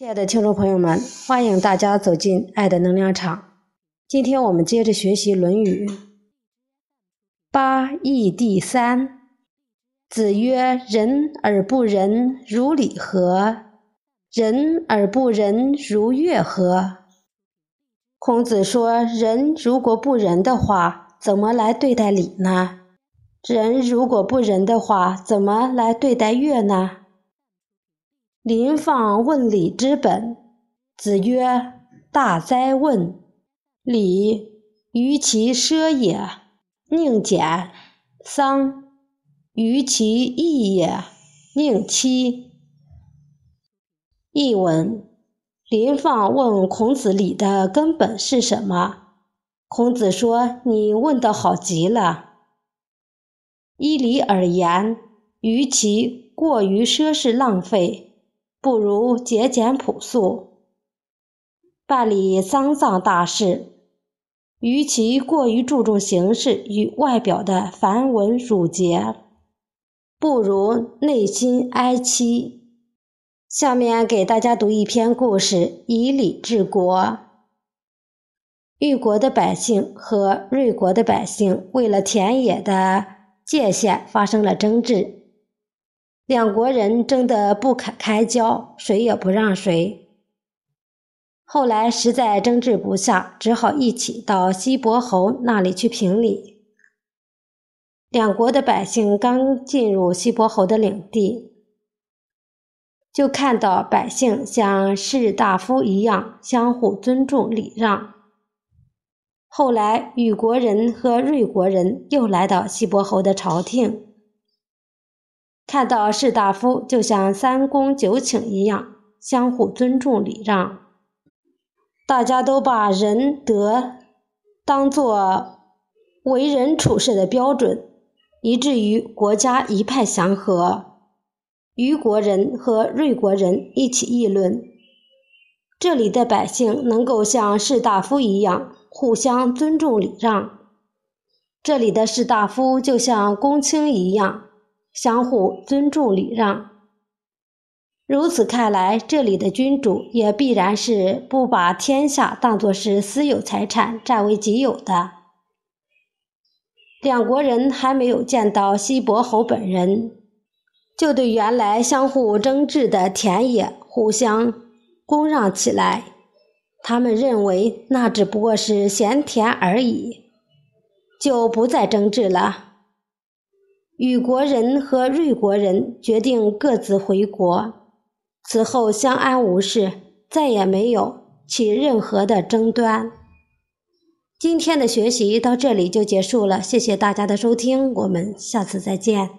亲爱的听众朋友们，欢迎大家走进爱的能量场。今天我们接着学习《论语》八义第三。子曰：“仁而不仁，如礼何？仁而不仁，如乐何？”孔子说：“人如果不仁的话，怎么来对待礼呢？人如果不仁的话，怎么来对待乐呢？”临放问礼之本，子曰：“大哉问！礼，于其奢也，宁俭；丧，于其义也，宁戚。”译文：临放问孔子礼的根本是什么？孔子说：“你问得好极了。依礼而言，于其过于奢侈浪费。”不如节俭朴素，办理丧葬大事；与其过于注重形式与外表的繁文缛节，不如内心哀戚。下面给大家读一篇故事：以礼治国。虞国的百姓和芮国的百姓为了田野的界限发生了争执。两国人争得不可开交，谁也不让谁。后来实在争执不下，只好一起到西伯侯那里去评理。两国的百姓刚进入西伯侯的领地，就看到百姓像士大夫一样相互尊重礼让。后来，虞国人和芮国人又来到西伯侯的朝廷。看到士大夫就像三公九卿一样相互尊重礼让，大家都把仁德当作为人处事的标准，以至于国家一派祥和。虞国人和芮国人一起议论，这里的百姓能够像士大夫一样互相尊重礼让，这里的士大夫就像公卿一样。相互尊重礼让，如此看来，这里的君主也必然是不把天下当作是私有财产占为己有的。两国人还没有见到西伯侯本人，就对原来相互争执的田野互相公让起来。他们认为那只不过是闲田而已，就不再争执了。雨国人和瑞国人决定各自回国，此后相安无事，再也没有起任何的争端。今天的学习到这里就结束了，谢谢大家的收听，我们下次再见。